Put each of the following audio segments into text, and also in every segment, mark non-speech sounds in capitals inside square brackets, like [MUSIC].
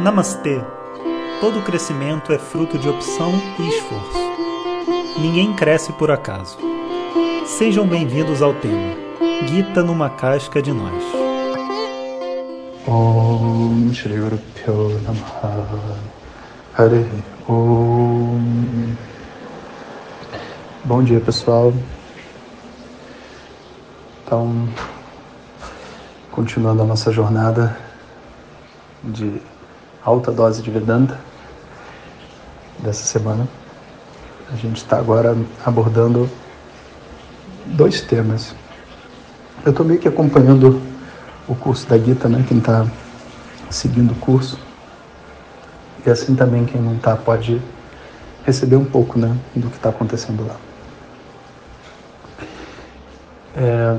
Namastê! Todo crescimento é fruto de opção e esforço. Ninguém cresce por acaso. Sejam bem-vindos ao tema Gita numa casca de nós. Bom dia pessoal Então Continuando a nossa jornada de alta dose de Vedanta dessa semana. A gente está agora abordando dois temas. Eu estou meio que acompanhando o curso da Gita, né? Quem está seguindo o curso. E assim também quem não está pode receber um pouco, né? Do que está acontecendo lá. É...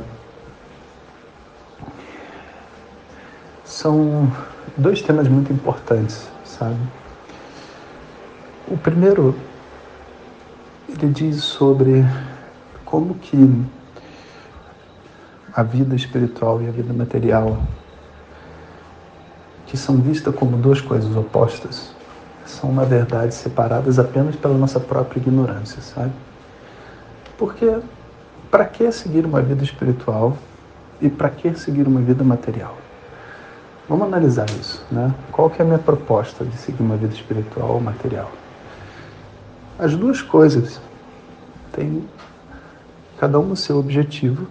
São dois temas muito importantes, sabe? O primeiro, ele diz sobre como que a vida espiritual e a vida material, que são vistas como duas coisas opostas, são na verdade separadas apenas pela nossa própria ignorância, sabe? Porque para que seguir uma vida espiritual e para que seguir uma vida material? Vamos analisar isso, né? Qual que é a minha proposta de seguir uma vida espiritual ou material? As duas coisas têm cada um o seu objetivo.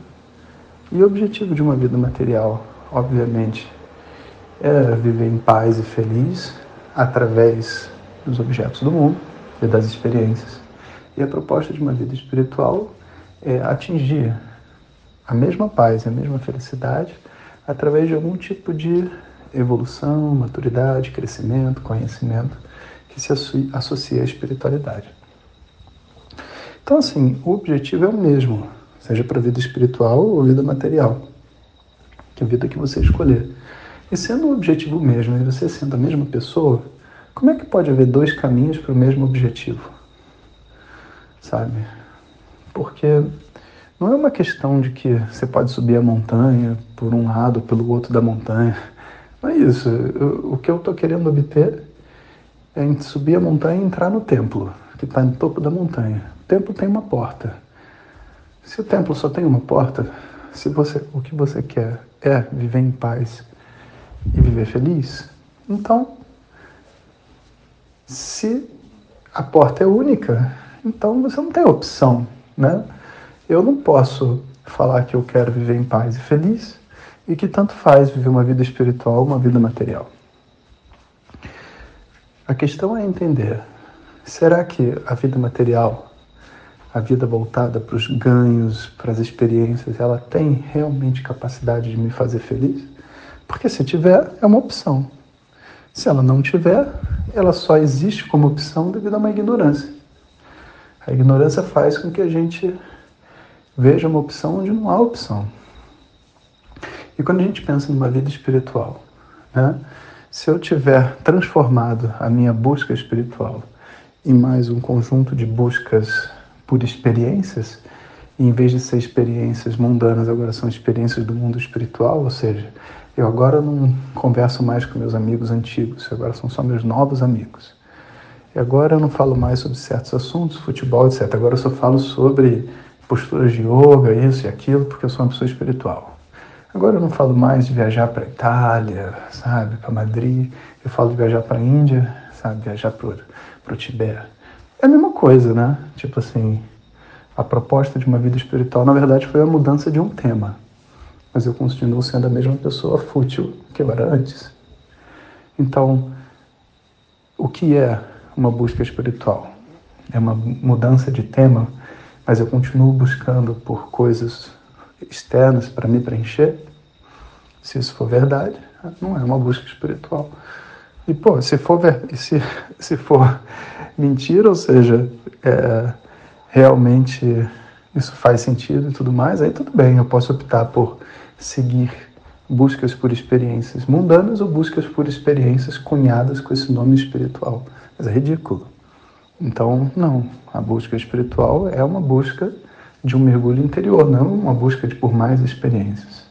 E o objetivo de uma vida material, obviamente, é viver em paz e feliz através dos objetos do mundo e das experiências. E a proposta de uma vida espiritual é atingir a mesma paz a mesma felicidade através de algum tipo de evolução, maturidade, crescimento, conhecimento que se associa à espiritualidade. Então, assim, o objetivo é o mesmo, seja para a vida espiritual ou vida material, que é a vida que você escolher. E sendo o objetivo o mesmo, e você sendo a mesma pessoa, como é que pode haver dois caminhos para o mesmo objetivo? Sabe? Porque não é uma questão de que você pode subir a montanha por um lado ou pelo outro da montanha. Não é isso. o que eu estou querendo obter é subir a montanha e entrar no templo, que está no topo da montanha. O templo tem uma porta. Se o templo só tem uma porta, se você, o que você quer é viver em paz e viver feliz, então, se a porta é única, então você não tem opção, né? Eu não posso falar que eu quero viver em paz e feliz e que tanto faz viver uma vida espiritual uma vida material. A questão é entender: será que a vida material, a vida voltada para os ganhos, para as experiências, ela tem realmente capacidade de me fazer feliz? Porque se tiver, é uma opção. Se ela não tiver, ela só existe como opção devido a uma ignorância. A ignorância faz com que a gente veja uma opção onde não há opção. E quando a gente pensa numa vida espiritual, né, se eu tiver transformado a minha busca espiritual em mais um conjunto de buscas por experiências, e em vez de ser experiências mundanas, agora são experiências do mundo espiritual, ou seja, eu agora não converso mais com meus amigos antigos, agora são só meus novos amigos. E agora eu não falo mais sobre certos assuntos, futebol, etc. Agora eu só falo sobre posturas de yoga, isso e aquilo, porque eu sou uma pessoa espiritual. Agora eu não falo mais de viajar para Itália, sabe, para Madrid. Eu falo de viajar para Índia, sabe, viajar para o Tibete. É a mesma coisa, né? Tipo assim, a proposta de uma vida espiritual, na verdade, foi a mudança de um tema. Mas eu continuo sendo a mesma pessoa fútil que eu era antes. Então, o que é uma busca espiritual? É uma mudança de tema, mas eu continuo buscando por coisas externas para me preencher, se isso for verdade, não é uma busca espiritual. E, pô, se for, se, [LAUGHS] se for mentira, ou seja, é, realmente isso faz sentido e tudo mais, aí tudo bem, eu posso optar por seguir buscas por experiências mundanas ou buscas por experiências cunhadas com esse nome espiritual. Mas é ridículo. Então, não, a busca espiritual é uma busca de um mergulho interior, não uma busca de por mais experiências.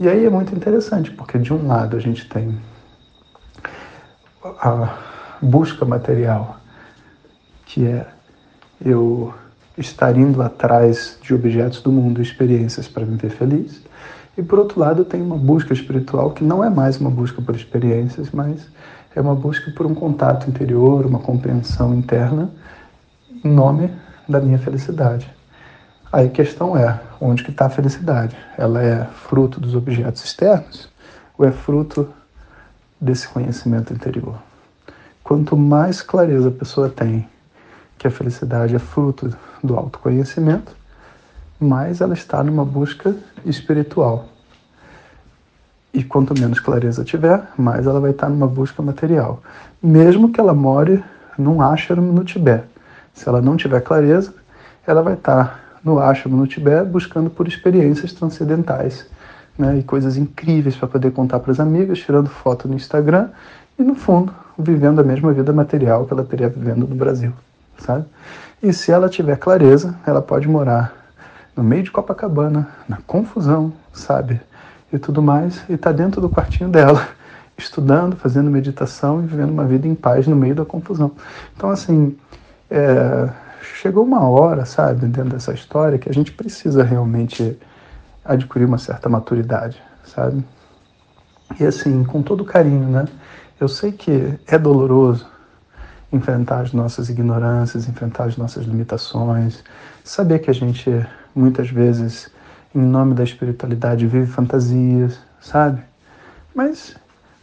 E aí é muito interessante, porque de um lado a gente tem a busca material, que é eu estar indo atrás de objetos do mundo, experiências para viver feliz. E por outro lado, tem uma busca espiritual que não é mais uma busca por experiências, mas é uma busca por um contato interior, uma compreensão interna em nome da minha felicidade. Aí a questão é, onde que está a felicidade? Ela é fruto dos objetos externos ou é fruto desse conhecimento interior? Quanto mais clareza a pessoa tem que a felicidade é fruto do autoconhecimento, mais ela está numa busca espiritual. E quanto menos clareza tiver, mais ela vai estar numa busca material. Mesmo que ela more num ashram no Tibete. Se ela não tiver clareza, ela vai estar no ashram no Tibete buscando por experiências transcendentais né, e coisas incríveis para poder contar para as amigas, tirando foto no Instagram e, no fundo, vivendo a mesma vida material que ela teria vivendo no Brasil, sabe? E se ela tiver clareza, ela pode morar no meio de Copacabana, na confusão, sabe? E tudo mais, e tá dentro do quartinho dela, [LAUGHS] estudando, fazendo meditação e vivendo uma vida em paz no meio da confusão. Então, assim, é, chegou uma hora, sabe, dentro dessa história, que a gente precisa realmente adquirir uma certa maturidade, sabe? E assim, com todo carinho, né? Eu sei que é doloroso enfrentar as nossas ignorâncias, enfrentar as nossas limitações, saber que a gente muitas vezes, em nome da espiritualidade, vive fantasias, sabe? Mas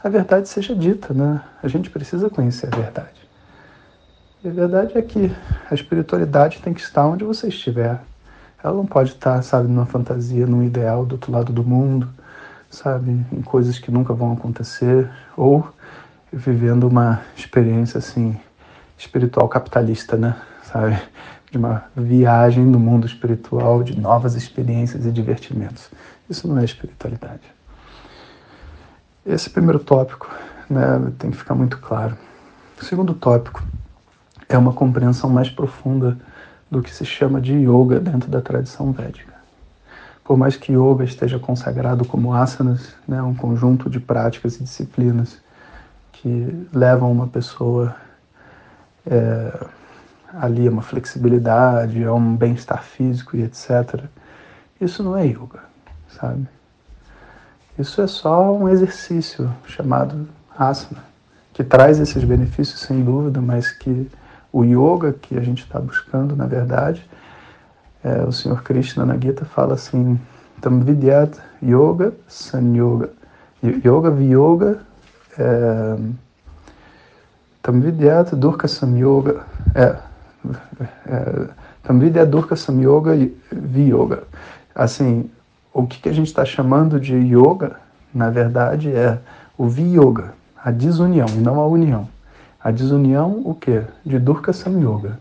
a verdade seja dita, né? A gente precisa conhecer a verdade. A verdade é que a espiritualidade tem que estar onde você estiver. Ela não pode estar, sabe, numa fantasia, num ideal do outro lado do mundo, sabe, em coisas que nunca vão acontecer, ou vivendo uma experiência assim espiritual capitalista, né? Sabe, de uma viagem no mundo espiritual, de novas experiências e divertimentos. Isso não é espiritualidade. Esse primeiro tópico, né, tem que ficar muito claro. O segundo tópico é uma compreensão mais profunda do que se chama de yoga dentro da tradição védica. Por mais que yoga esteja consagrado como asanas, né, um conjunto de práticas e disciplinas que levam uma pessoa é, ali a uma flexibilidade, a um bem-estar físico e etc. Isso não é yoga, sabe? Isso é só um exercício chamado asana, que traz esses benefícios sem dúvida, mas que o yoga que a gente está buscando, na verdade, é, o Senhor Krishna na Gita fala assim, Tam Vidyat Yoga Sanyoga. Yoga Viyoga é, Tam Vidyat Durka Samyoga. É, é, Tam Vidyat Durka Samyoga Viyoga. Assim, o que, que a gente está chamando de yoga, na verdade, é o viyoga, a desunião, não a união. A desunião, o quê? De Durga Samyoga,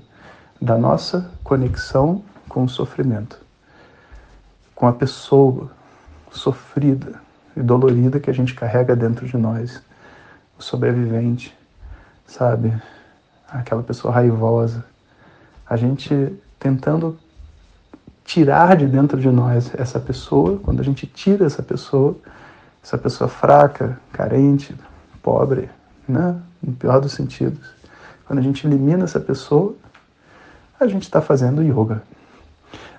da nossa conexão com o sofrimento, com a pessoa sofrida e dolorida que a gente carrega dentro de nós, o sobrevivente, sabe? Aquela pessoa raivosa. A gente tentando tirar de dentro de nós essa pessoa, quando a gente tira essa pessoa, essa pessoa fraca, carente, pobre, né? no pior dos sentidos. Quando a gente elimina essa pessoa, a gente está fazendo yoga.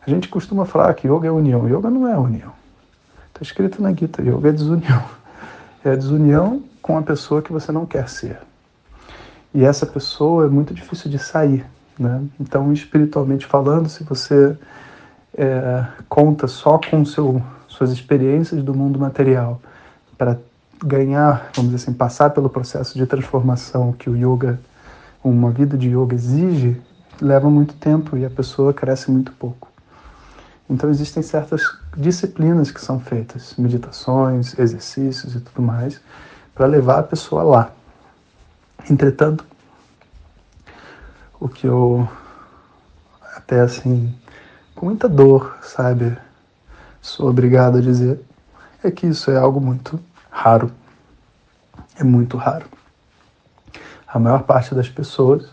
A gente costuma falar que yoga é união. Yoga não é união. Está escrito na Gita, yoga é desunião. É a desunião com a pessoa que você não quer ser. E essa pessoa é muito difícil de sair. Né? Então, espiritualmente falando, se você é, conta só com seu, suas experiências do mundo material para ganhar, vamos dizer assim, passar pelo processo de transformação que o yoga, uma vida de yoga exige, leva muito tempo e a pessoa cresce muito pouco. Então existem certas disciplinas que são feitas, meditações, exercícios e tudo mais, para levar a pessoa lá. Entretanto, o que eu até assim, com muita dor, sabe, sou obrigado a dizer, é que isso é algo muito raro. É muito raro. A maior parte das pessoas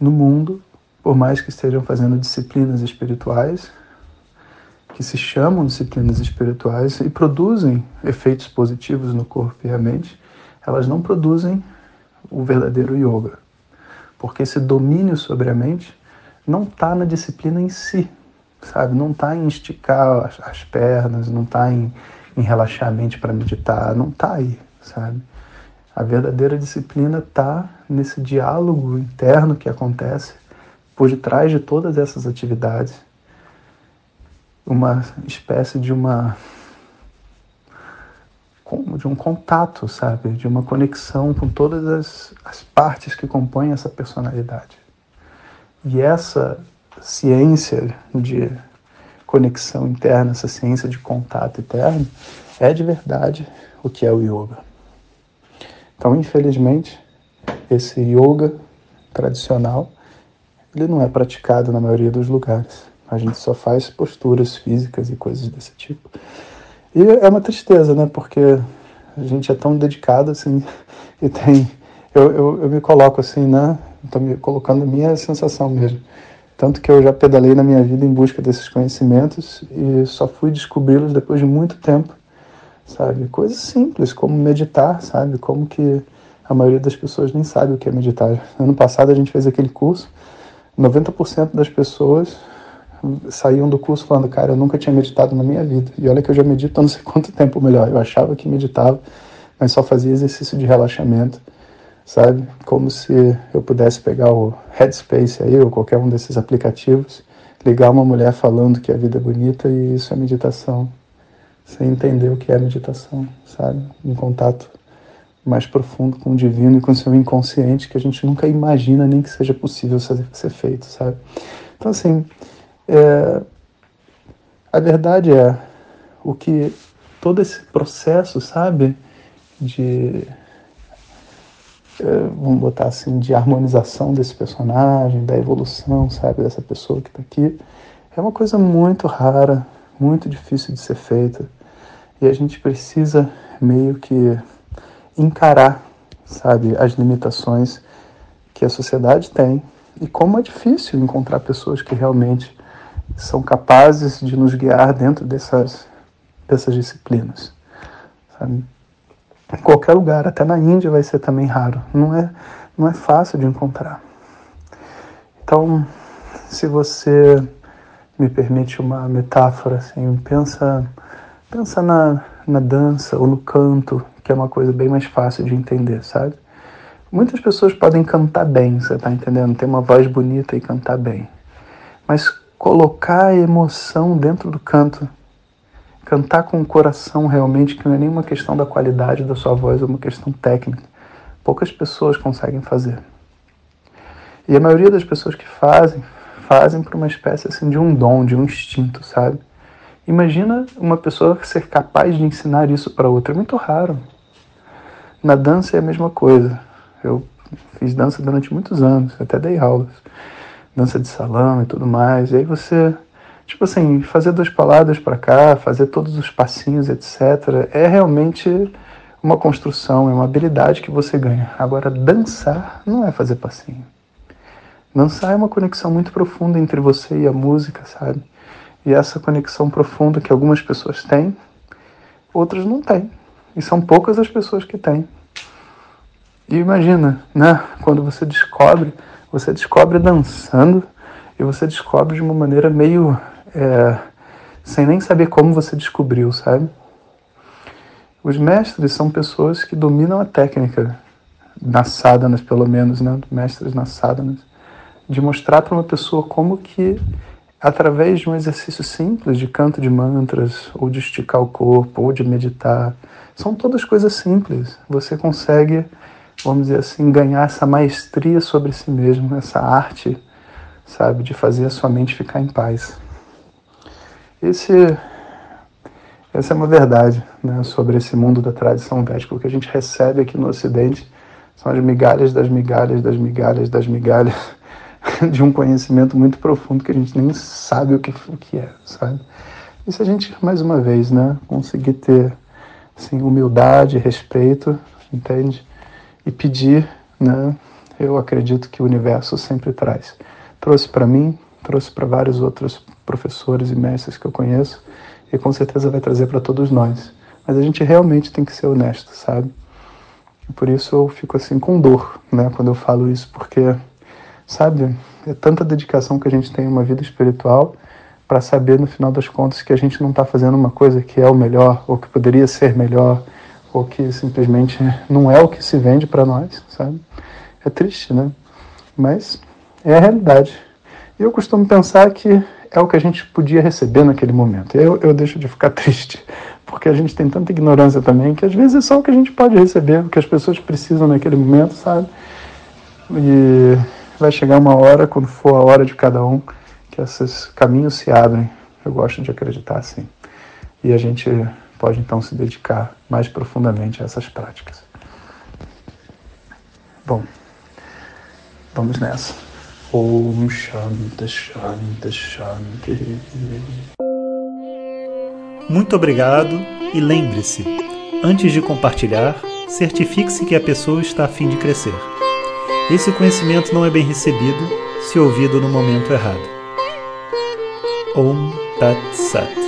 no mundo, por mais que estejam fazendo disciplinas espirituais, que se chamam disciplinas espirituais e produzem efeitos positivos no corpo e a mente, elas não produzem o verdadeiro yoga. Porque esse domínio sobre a mente não está na disciplina em si, sabe? Não está em esticar as, as pernas, não está em, em relaxar a mente para meditar, não está aí, sabe? A verdadeira disciplina está nesse diálogo interno que acontece por detrás de todas essas atividades. Uma espécie de uma de um contato, sabe? De uma conexão com todas as, as partes que compõem essa personalidade. E essa ciência de conexão interna, essa ciência de contato interno, é de verdade o que é o yoga. Então, infelizmente, esse yoga tradicional, ele não é praticado na maioria dos lugares. A gente só faz posturas físicas e coisas desse tipo. E é uma tristeza, né? Porque a gente é tão dedicado assim [LAUGHS] e tem. Eu, eu, eu me coloco assim, né? Estou me colocando minha sensação mesmo. Tanto que eu já pedalei na minha vida em busca desses conhecimentos e só fui descobri-los depois de muito tempo, sabe? Coisas simples, como meditar, sabe? Como que a maioria das pessoas nem sabe o que é meditar. Ano passado a gente fez aquele curso, 90% das pessoas saíam do curso falando, cara, eu nunca tinha meditado na minha vida. E olha que eu já medito há não sei quanto tempo melhor. Eu achava que meditava, mas só fazia exercício de relaxamento, sabe? Como se eu pudesse pegar o Headspace aí, ou qualquer um desses aplicativos, ligar uma mulher falando que a vida é bonita e isso é meditação. Sem entender o que é meditação, sabe? Um contato mais profundo com o divino e com o seu inconsciente que a gente nunca imagina nem que seja possível ser, feito, sabe? Então, assim, é, a verdade é o que todo esse processo, sabe, de vamos botar assim, de harmonização desse personagem, da evolução, sabe, dessa pessoa que está aqui, é uma coisa muito rara, muito difícil de ser feita. E a gente precisa meio que encarar, sabe, as limitações que a sociedade tem e como é difícil encontrar pessoas que realmente são capazes de nos guiar dentro dessas, dessas disciplinas. Sabe? Em qualquer lugar, até na Índia vai ser também raro. Não é, não é fácil de encontrar. Então, se você me permite uma metáfora, assim, pensa, pensa na, na dança ou no canto, que é uma coisa bem mais fácil de entender, sabe? Muitas pessoas podem cantar bem, você está entendendo? Ter uma voz bonita e cantar bem. Mas colocar a emoção dentro do canto, cantar com o coração realmente, que não é nenhuma questão da qualidade da sua voz, é uma questão técnica. Poucas pessoas conseguem fazer. E a maioria das pessoas que fazem, fazem por uma espécie assim de um dom, de um instinto, sabe? Imagina uma pessoa ser capaz de ensinar isso para outra, é muito raro. Na dança é a mesma coisa. Eu fiz dança durante muitos anos, até dei aulas dança de salão e tudo mais. E aí você, tipo assim, fazer duas palavras para cá, fazer todos os passinhos, etc., é realmente uma construção, é uma habilidade que você ganha. Agora, dançar não é fazer passinho. Dançar é uma conexão muito profunda entre você e a música, sabe? E essa conexão profunda que algumas pessoas têm, outras não têm. E são poucas as pessoas que têm. E imagina, né? Quando você descobre você descobre dançando e você descobre de uma maneira meio. É, sem nem saber como você descobriu, sabe? Os mestres são pessoas que dominam a técnica, nas sadhanas pelo menos, né? Mestres nas sadhanas, de mostrar para uma pessoa como que, através de um exercício simples de canto de mantras, ou de esticar o corpo, ou de meditar, são todas coisas simples. Você consegue vamos dizer assim, ganhar essa maestria sobre si mesmo, essa arte, sabe, de fazer a sua mente ficar em paz. Esse, essa é uma verdade né, sobre esse mundo da tradição védica. O que a gente recebe aqui no Ocidente são as migalhas das migalhas das migalhas das migalhas [LAUGHS] de um conhecimento muito profundo que a gente nem sabe o que, o que é, sabe? E se a gente, mais uma vez, né, conseguir ter assim, humildade, respeito, entende? e pedir, né? Eu acredito que o universo sempre traz. Trouxe para mim, trouxe para vários outros professores e mestres que eu conheço e com certeza vai trazer para todos nós. Mas a gente realmente tem que ser honesto, sabe? E por isso eu fico assim com dor, né, quando eu falo isso, porque, sabe, é tanta dedicação que a gente tem em uma vida espiritual para saber no final das contas que a gente não está fazendo uma coisa que é o melhor ou que poderia ser melhor ou que simplesmente não é o que se vende para nós, sabe? É triste, né? Mas é a realidade. E eu costumo pensar que é o que a gente podia receber naquele momento. Eu, eu deixo de ficar [LAUGHS] triste, porque a gente tem tanta ignorância também que às vezes é só o que a gente pode receber, o que as pessoas precisam naquele momento, sabe? E vai chegar uma hora, quando for a hora de cada um, que esses caminhos se abrem. Eu gosto de acreditar assim. E a gente pode então se dedicar mais profundamente a essas práticas. Bom, vamos nessa. Om Shanti Shanti Shanti. Muito obrigado e lembre-se, antes de compartilhar, certifique-se que a pessoa está a fim de crescer. Esse conhecimento não é bem recebido se ouvido no momento errado. Om Tat Sat.